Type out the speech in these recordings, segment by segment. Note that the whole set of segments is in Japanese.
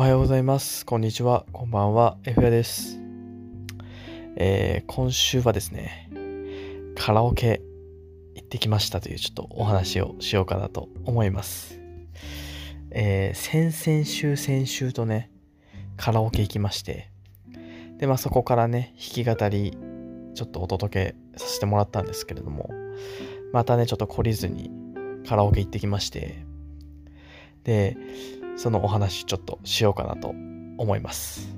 おはようございます。こんにちは。こんばんは。F やです。えー今週はですね、カラオケ行ってきましたというちょっとお話をしようかなと思います。えー先々週、先週とね、カラオケ行きまして、で、まあそこからね、弾き語り、ちょっとお届けさせてもらったんですけれども、またね、ちょっと懲りずにカラオケ行ってきまして、で、そのお話ちょっとしようかなと思います。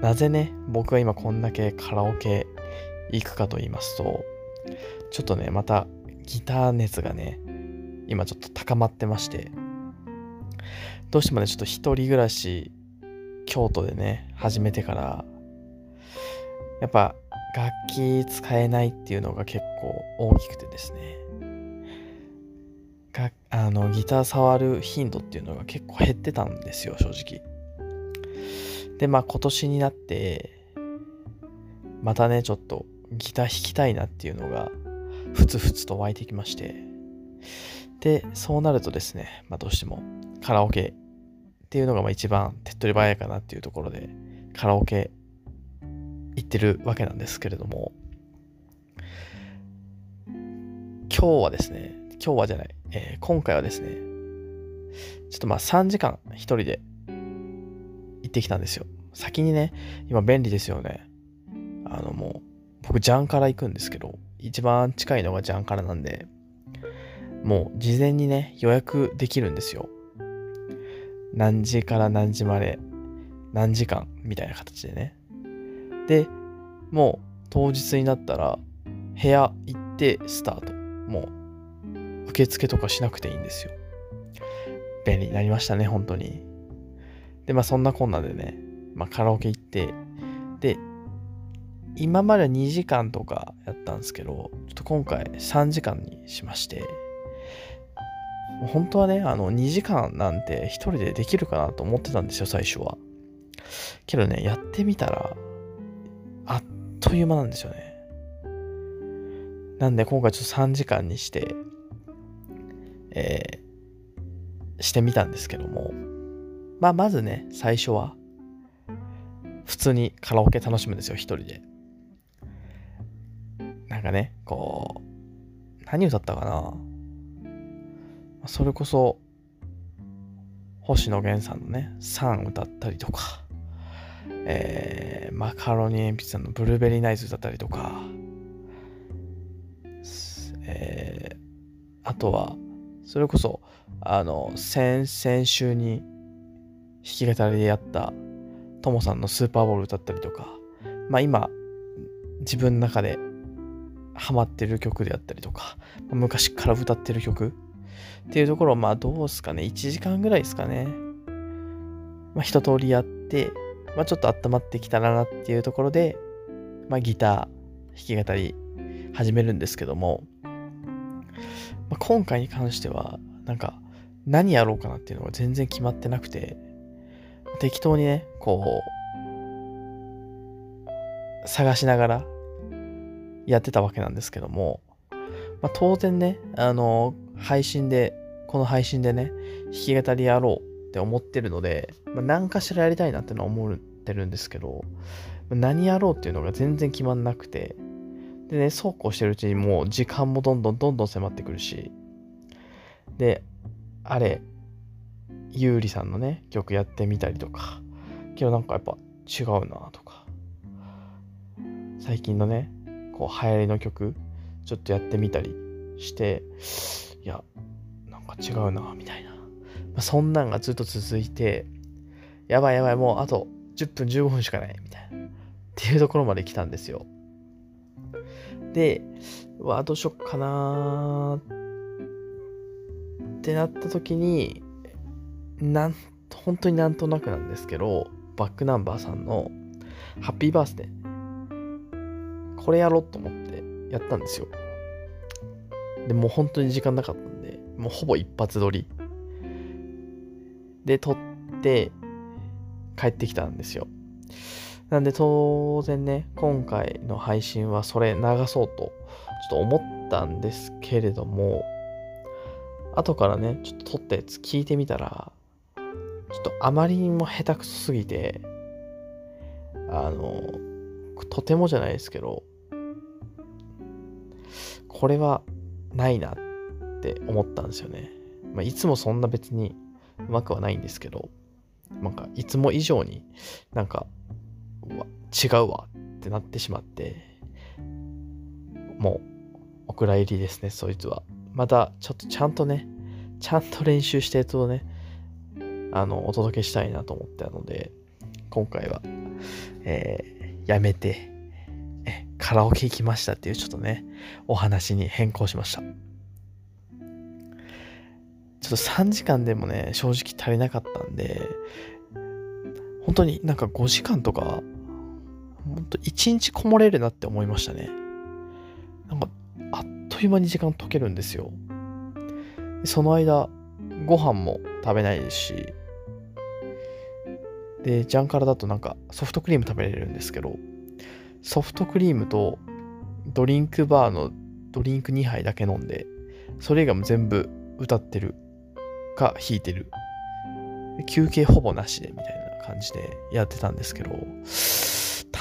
なぜね、僕が今こんだけカラオケ行くかと言いますと、ちょっとね、またギター熱がね、今ちょっと高まってまして、どうしてもね、ちょっと一人暮らし、京都でね、始めてから、やっぱ楽器使えないっていうのが結構大きくてですね、があのギター触る頻度っていうのが結構減ってたんですよ正直。でまあ今年になってまたねちょっとギター弾きたいなっていうのがふつふつと湧いてきまして。でそうなるとですね、まあ、どうしてもカラオケっていうのがまあ一番手っ取り早いかなっていうところでカラオケ行ってるわけなんですけれども。今日はですね今日はじゃない、えー今回はですね、ちょっとまあ3時間一人で行ってきたんですよ。先にね、今便利ですよね。あのもう、僕ジャンから行くんですけど、一番近いのがジャンからなんで、もう事前にね、予約できるんですよ。何時から何時まで、何時間みたいな形でね。で、もう当日になったら、部屋行ってスタート。もう受付とかしなくていいんですよ。便利になりましたね、本当に。で、まあそんなこんなでね、まあカラオケ行って、で、今までは2時間とかやったんですけど、ちょっと今回3時間にしまして、もう本当はね、あの2時間なんて一人でできるかなと思ってたんですよ、最初は。けどね、やってみたら、あっという間なんですよね。なんで今回ちょっと3時間にして、えーしてみたんですけども、まあ、まずね、最初は、普通にカラオケ楽しむんですよ、一人で。なんかね、こう、何歌ったかなそれこそ、星野源さんのね、サン歌ったりとか、えー、マカロニ鉛筆さんのブルーベリーナイツ歌ったりとか、えー、あとは、それこそ、あの、先々週に弾き語りでやったトモさんのスーパーボール歌ったりとか、まあ今、自分の中でハマってる曲であったりとか、昔から歌ってる曲っていうところを、まあどうすかね、1時間ぐらいですかね。まあ一通りやって、まあちょっと温まってきたらなっていうところで、まあギター、弾き語り始めるんですけども、まあ、今回に関しては、なんか、何やろうかなっていうのが全然決まってなくて、適当にね、こう、探しながらやってたわけなんですけども、まあ、当然ね、あの、配信で、この配信でね、弾き語りやろうって思ってるので、まあ、何かしらやりたいなってのは思ってるんですけど、何やろうっていうのが全然決まんなくて、でね、そうこうしてるうちにもう時間もどんどんどんどん迫ってくるし、で、あれ、ゆうりさんのね、曲やってみたりとか、けどなんかやっぱ違うなとか、最近のね、こう流行りの曲、ちょっとやってみたりして、いや、なんか違うなみたいな。まあ、そんなんがずっと続いて、やばいやばい、もうあと10分15分しかないみたいな。っていうところまで来たんですよ。で、うわ、どうしよっかなってなった時に、なん、本当になんとなくなんですけど、バックナンバーさんのハッピーバースデー、これやろうと思ってやったんですよ。で、もう本当に時間なかったんで、もうほぼ一発撮り。で、撮って帰ってきたんですよ。なんで当然ね、今回の配信はそれ流そうとちょっと思ったんですけれども、後からね、ちょっと撮ったやつ聞いてみたら、ちょっとあまりにも下手くそすぎて、あの、とてもじゃないですけど、これはないなって思ったんですよね。まあ、いつもそんな別にうまくはないんですけど、なんかいつも以上になんか、違うわってなってしまって、もうお蔵入りですね、そいつは。またちょっとちゃんとね、ちゃんと練習してとね、あの、お届けしたいなと思ったので、今回は、えー、やめて、え、カラオケ行きましたっていうちょっとね、お話に変更しました。ちょっと3時間でもね、正直足りなかったんで、本当になんか5時間とか、本当1日こもれるなって思いましたね。なんか、あっという間に時間解けるんですよ。その間、ご飯も食べないですし、で、ジャンカラだとなんかソフトクリーム食べれるんですけど、ソフトクリームとドリンクバーのドリンク2杯だけ飲んで、それ以外も全部歌ってるか弾いてる。休憩ほぼなしでみたいな感じでやってたんですけど、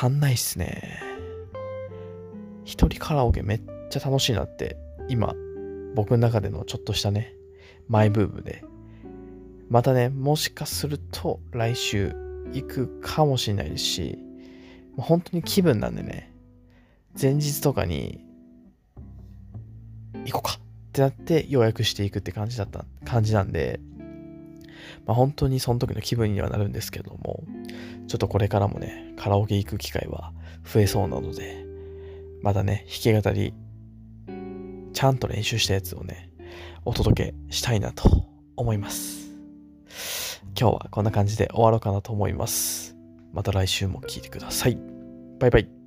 足んないっすね。一人カラオケめっちゃ楽しいなって、今、僕の中でのちょっとしたね、マイブームで。またね、もしかすると来週行くかもしれないですし、本当に気分なんでね、前日とかに、行こうかってなって予約していくって感じだった、感じなんで、まあ本当にその時の気分にはなるんですけども、ちょっとこれからもね、カラオケ行く機会は増えそうなので、またね、弾き語り、ちゃんと練習したやつをね、お届けしたいなと思います。今日はこんな感じで終わろうかなと思います。また来週も聴いてください。バイバイ。